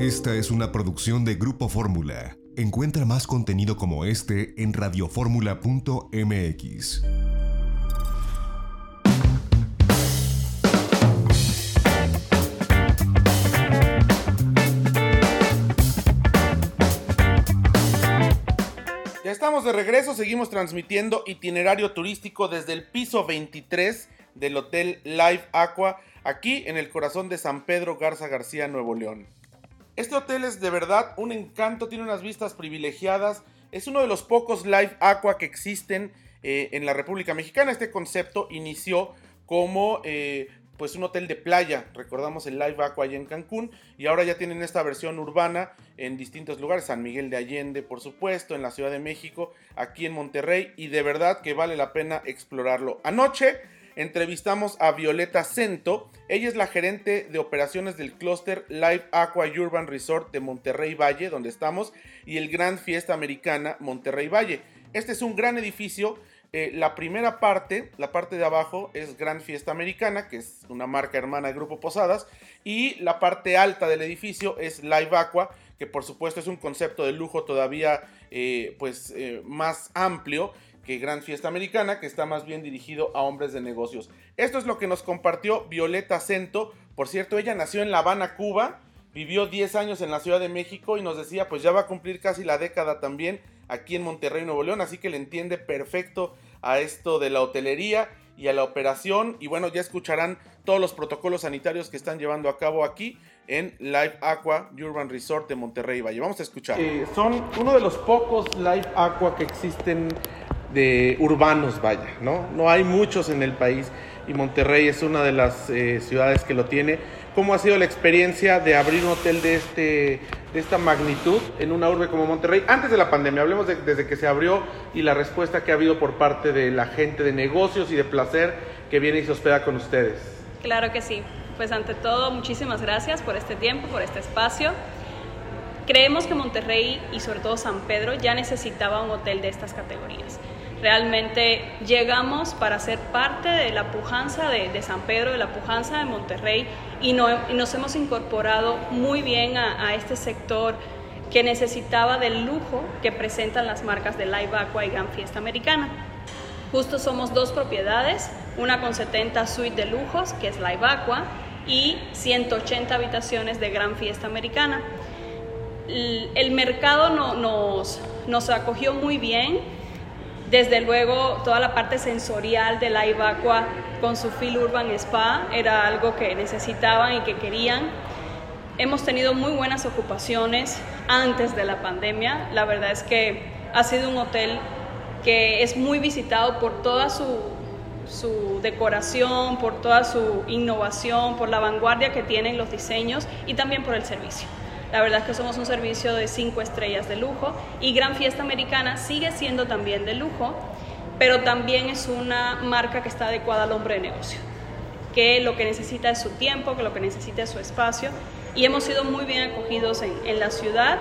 Esta es una producción de Grupo Fórmula. Encuentra más contenido como este en radioformula.mx. Ya estamos de regreso, seguimos transmitiendo itinerario turístico desde el piso 23 del Hotel Live Aqua, aquí en el corazón de San Pedro Garza García, Nuevo León. Este hotel es de verdad un encanto, tiene unas vistas privilegiadas, es uno de los pocos Live Aqua que existen eh, en la República Mexicana. Este concepto inició como eh, pues un hotel de playa, recordamos el Live Aqua allá en Cancún, y ahora ya tienen esta versión urbana en distintos lugares, San Miguel de Allende, por supuesto, en la Ciudad de México, aquí en Monterrey, y de verdad que vale la pena explorarlo. Anoche entrevistamos a Violeta Cento, ella es la gerente de operaciones del clúster Live Aqua Urban Resort de Monterrey Valle, donde estamos, y el Gran Fiesta Americana Monterrey Valle. Este es un gran edificio eh, la primera parte, la parte de abajo, es Gran Fiesta Americana, que es una marca hermana de Grupo Posadas. Y la parte alta del edificio es Live Aqua, que por supuesto es un concepto de lujo todavía eh, pues, eh, más amplio que Gran Fiesta Americana, que está más bien dirigido a hombres de negocios. Esto es lo que nos compartió Violeta Cento. Por cierto, ella nació en La Habana, Cuba. Vivió 10 años en la Ciudad de México y nos decía, pues ya va a cumplir casi la década también aquí en Monterrey, Nuevo León, así que le entiende perfecto a esto de la hotelería y a la operación. Y bueno, ya escucharán todos los protocolos sanitarios que están llevando a cabo aquí en Live Aqua Urban Resort de Monterrey Valle. Vamos a escuchar. Eh, son uno de los pocos Live Aqua que existen de urbanos, vaya, ¿no? No hay muchos en el país y Monterrey es una de las eh, ciudades que lo tiene. ¿Cómo ha sido la experiencia de abrir un hotel de, este, de esta magnitud en una urbe como Monterrey? Antes de la pandemia, hablemos de, desde que se abrió y la respuesta que ha habido por parte de la gente de negocios y de placer que viene y se hospeda con ustedes. Claro que sí. Pues ante todo, muchísimas gracias por este tiempo, por este espacio. Creemos que Monterrey y sobre todo San Pedro ya necesitaba un hotel de estas categorías. Realmente llegamos para ser parte de la pujanza de, San Pedro, de la pujanza de Monterrey y, nos hemos incorporado muy bien a, este sector que necesitaba del lujo que presentan las marcas de Live Aqua y Gran Fiesta Americana. Justo somos dos propiedades, una con 70 suites de lujos, que es Live Aqua, y 180 habitaciones de Gran Fiesta Americana. El, mercado nos acogió muy bien, desde luego, toda la parte sensorial de la Ibacua con su Feel Urban Spa era algo que necesitaban y que querían. Hemos tenido muy buenas ocupaciones antes de la pandemia. La verdad es que ha sido un hotel que es muy visitado por toda su, su decoración, por toda su innovación, por la vanguardia que tienen los diseños y también por el servicio. La verdad es que somos un servicio de cinco estrellas de lujo y Gran Fiesta Americana sigue siendo también de lujo, pero también es una marca que está adecuada al hombre de negocio, que lo que necesita es su tiempo, que lo que necesita es su espacio y hemos sido muy bien acogidos en, en la ciudad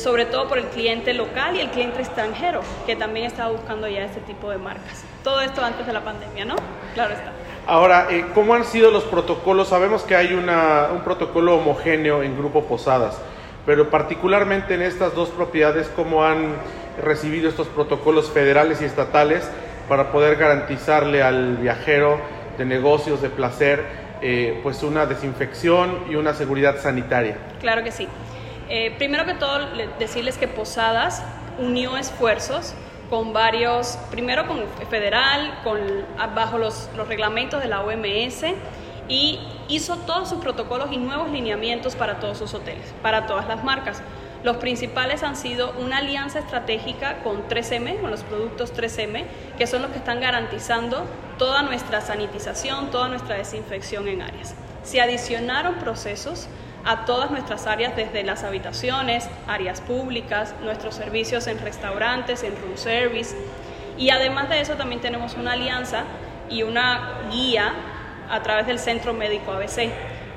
sobre todo por el cliente local y el cliente extranjero, que también estaba buscando ya este tipo de marcas. Todo esto antes de la pandemia, ¿no? Claro está. Ahora, eh, ¿cómo han sido los protocolos? Sabemos que hay una, un protocolo homogéneo en Grupo Posadas, pero particularmente en estas dos propiedades, ¿cómo han recibido estos protocolos federales y estatales para poder garantizarle al viajero de negocios, de placer, eh, pues una desinfección y una seguridad sanitaria? Claro que sí. Eh, primero que todo, decirles que Posadas unió esfuerzos con varios, primero con federal, con, bajo los, los reglamentos de la OMS y hizo todos sus protocolos y nuevos lineamientos para todos sus hoteles, para todas las marcas. Los principales han sido una alianza estratégica con 3M, con los productos 3M, que son los que están garantizando toda nuestra sanitización, toda nuestra desinfección en áreas. Se adicionaron procesos a todas nuestras áreas, desde las habitaciones, áreas públicas, nuestros servicios en restaurantes, en room service. Y además de eso también tenemos una alianza y una guía a través del Centro Médico ABC.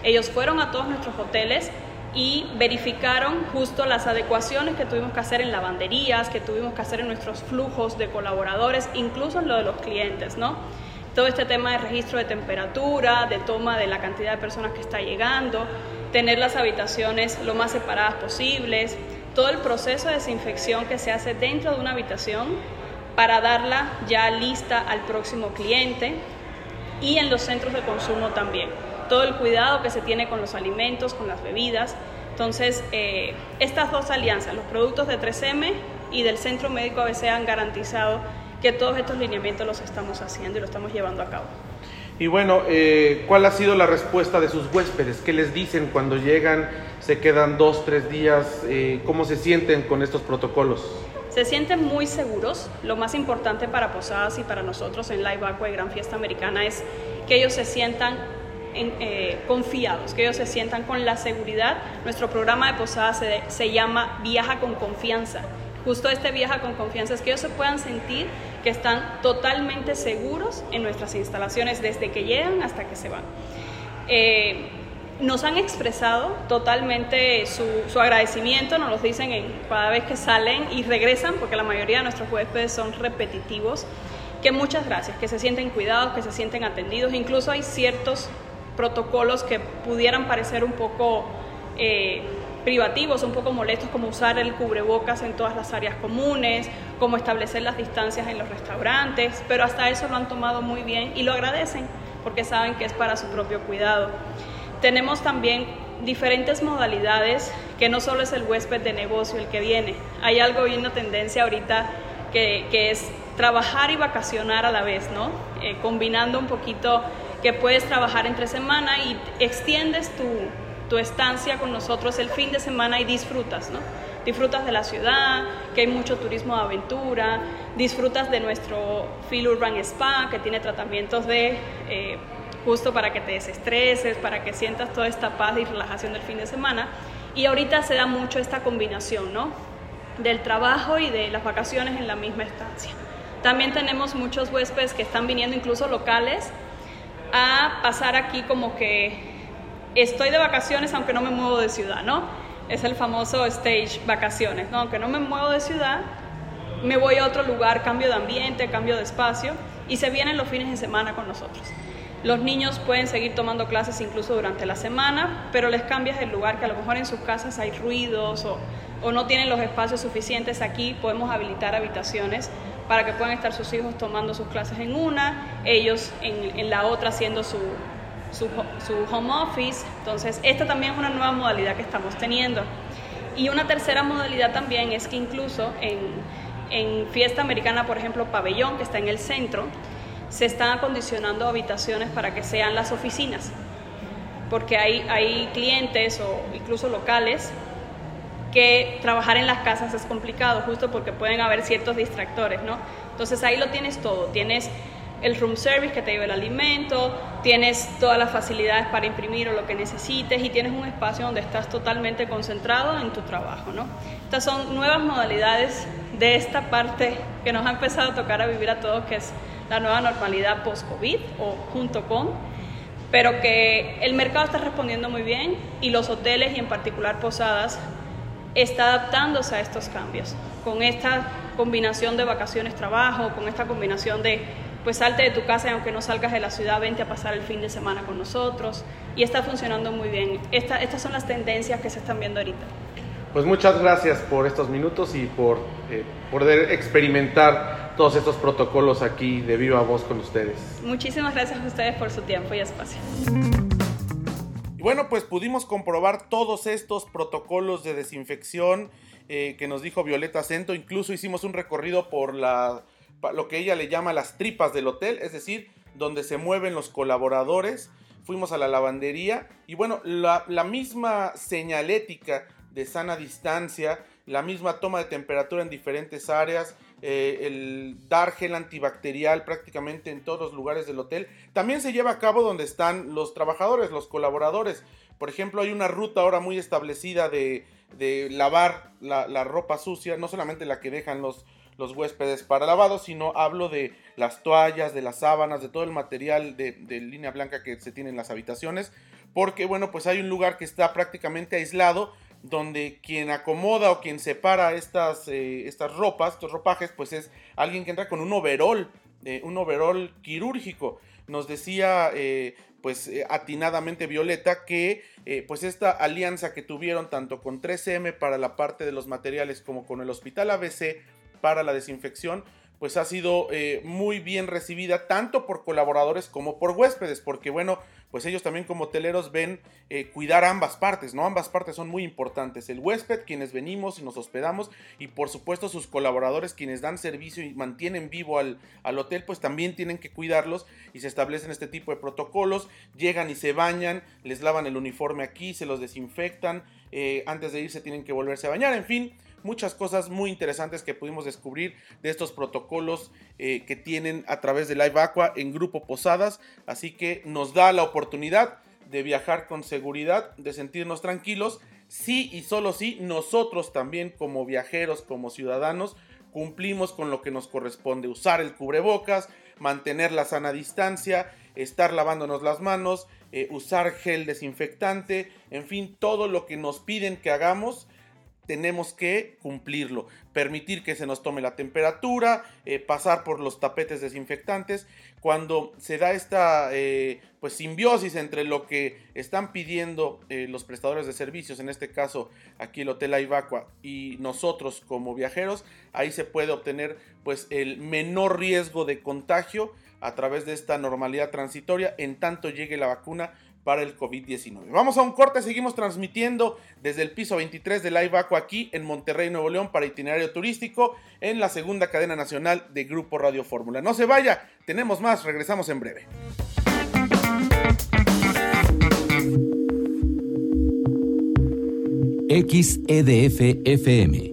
Ellos fueron a todos nuestros hoteles y verificaron justo las adecuaciones que tuvimos que hacer en lavanderías, que tuvimos que hacer en nuestros flujos de colaboradores, incluso en lo de los clientes, ¿no? Todo este tema de registro de temperatura, de toma de la cantidad de personas que está llegando, tener las habitaciones lo más separadas posibles, todo el proceso de desinfección que se hace dentro de una habitación para darla ya lista al próximo cliente y en los centros de consumo también. Todo el cuidado que se tiene con los alimentos, con las bebidas. Entonces, eh, estas dos alianzas, los productos de 3M y del Centro Médico ABC han garantizado que todos estos lineamientos los estamos haciendo y los estamos llevando a cabo. Y bueno, eh, ¿cuál ha sido la respuesta de sus huéspedes? ¿Qué les dicen cuando llegan? ¿Se quedan dos, tres días? Eh, ¿Cómo se sienten con estos protocolos? Se sienten muy seguros. Lo más importante para Posadas y para nosotros en Live Aqua y Gran Fiesta Americana es que ellos se sientan eh, confiados, que ellos se sientan con la seguridad. Nuestro programa de Posadas se, se llama Viaja con Confianza. Justo este viaja con confianza es que ellos se puedan sentir que están totalmente seguros en nuestras instalaciones desde que llegan hasta que se van. Eh, nos han expresado totalmente su, agradecimiento, nos lo dicen en, cada vez que salen y regresan, porque la mayoría de nuestros huéspedes son repetitivos, que muchas gracias, que se sienten cuidados, que se sienten atendidos, incluso hay ciertos protocolos que pudieran parecer un poco... Eh, privativos, un poco molestos, como usar el cubrebocas en todas las áreas comunes, como establecer las distancias en los restaurantes, pero hasta eso lo han tomado muy bien y lo agradecen porque saben que es para su propio cuidado. Tenemos también diferentes modalidades, que no solo es el huésped de negocio el que viene, hay algo y una tendencia ahorita que, es trabajar y vacacionar a la vez, ¿no? Eh, combinando un poquito que puedes trabajar entre semana y extiendes tu, tu estancia con nosotros el fin de semana y disfrutas, ¿no? Disfrutas de la ciudad, que hay mucho turismo de aventura, disfrutas de nuestro Feel Urban Spa, que tiene tratamientos de eh, justo para que te desestreses, para que sientas toda esta paz y relajación del fin de semana. Y ahorita se da mucho esta combinación, ¿no? Del trabajo y de las vacaciones en la misma estancia. También tenemos muchos huéspedes que están viniendo, incluso locales, a pasar aquí como que estoy de vacaciones aunque no me muevo de ciudad, ¿no? Es el famoso stage vacaciones, ¿no? Aunque no me muevo de ciudad, me voy a otro lugar, cambio de ambiente, cambio de espacio y se vienen los fines de semana con nosotros. Los niños pueden seguir tomando clases incluso durante la semana, pero les cambias el lugar, que a lo mejor en sus casas hay ruidos o, no tienen los espacios suficientes. Aquí podemos habilitar habitaciones para que puedan estar sus hijos tomando sus clases en una, ellos en la otra haciendo su, su, home office. Entonces, esta también es una nueva modalidad que estamos teniendo. Y una tercera modalidad también es que incluso en, en Fiesta Americana, por ejemplo, Pabellón, que está en el centro, se están acondicionando habitaciones para que sean las oficinas, porque hay, hay clientes o incluso locales que trabajar en las casas es complicado, justo porque pueden haber ciertos distractores, ¿no? Entonces ahí lo tienes todo, tienes el room service que te lleva el alimento, tienes todas las facilidades para imprimir o lo que necesites y tienes un espacio donde estás totalmente concentrado en tu trabajo. ¿no? Estas son nuevas modalidades de esta parte que nos ha empezado a tocar a vivir a todos, que es la nueva normalidad post-COVID o junto con, pero que el mercado está respondiendo muy bien y los hoteles y en particular posadas está adaptándose a estos cambios, con esta combinación de vacaciones-trabajo, con esta combinación de pues salte de tu casa y aunque no salgas de la ciudad, vente a pasar el fin de semana con nosotros. Y está funcionando muy bien. estas son las tendencias que se están viendo ahorita. Pues muchas gracias por estos minutos y por eh, poder experimentar todos estos protocolos aquí de viva voz con ustedes. Muchísimas gracias a ustedes por su tiempo y espacio. Y bueno, pues pudimos comprobar todos estos protocolos de desinfección eh, que nos dijo Violeta Cento. Incluso hicimos un recorrido por la lo que ella le llama las tripas del hotel, es decir, donde se mueven los colaboradores. Fuimos a la lavandería y bueno, la, misma señalética de sana distancia, la misma toma de temperatura en diferentes áreas, eh, el dar gel antibacterial prácticamente en todos los lugares del hotel, también se lleva a cabo donde están los trabajadores, los colaboradores. Por ejemplo, hay una ruta ahora muy establecida de, lavar la, la, ropa sucia, no solamente la que dejan los, los huéspedes para lavado, sino hablo de las toallas, de las sábanas, de todo el material de, línea blanca que se tiene en las habitaciones, porque bueno, pues hay un lugar que está prácticamente aislado, donde quien acomoda o quien separa estas, eh, estas ropas, estos ropajes, pues es alguien que entra con un overol, eh, un overol quirúrgico. nos decía eh, pues atinadamente Violeta que pues esta alianza que tuvieron tanto con 3M para la parte de los materiales como con el Hospital ABC para la desinfección pues ha sido muy bien recibida tanto por colaboradores como por huéspedes porque bueno pues ellos también como hoteleros ven eh, cuidar ambas partes, ¿no? Ambas partes son muy importantes. El huésped, quienes venimos y nos hospedamos, y por supuesto sus colaboradores, quienes dan servicio y mantienen vivo al, al hotel, pues también tienen que cuidarlos y se establecen este tipo de protocolos. Llegan y se bañan, les lavan el uniforme aquí, se los desinfectan, eh, antes de irse tienen que volverse a bañar, en fin muchas cosas muy interesantes que pudimos descubrir de estos protocolos eh, que tienen a través de Live Aqua en Grupo Posadas. Así que nos da la oportunidad de viajar con seguridad, de sentirnos tranquilos. Sí y solo sí, nosotros también como viajeros, como ciudadanos, cumplimos con lo que nos corresponde. Usar el cubrebocas, mantener la sana distancia, estar lavándonos las manos, eh, usar gel desinfectante, en fin, todo lo que nos piden que hagamos tenemos que cumplirlo, permitir que se nos tome la temperatura, eh, pasar por los tapetes desinfectantes. Cuando se da esta eh, pues simbiosis entre lo que están pidiendo eh, los prestadores de servicios, en este caso aquí el Hotel Aivacua y nosotros como viajeros, ahí se puede obtener pues el menor riesgo de contagio a través de esta normalidad transitoria en tanto llegue la vacuna para el COVID-19. Vamos a un corte, seguimos transmitiendo desde el piso 23 de Live Aqua aquí en Monterrey, Nuevo León para itinerario turístico en la segunda cadena nacional de Grupo Radio Fórmula. No se vaya, tenemos más, regresamos en breve. XEDF FM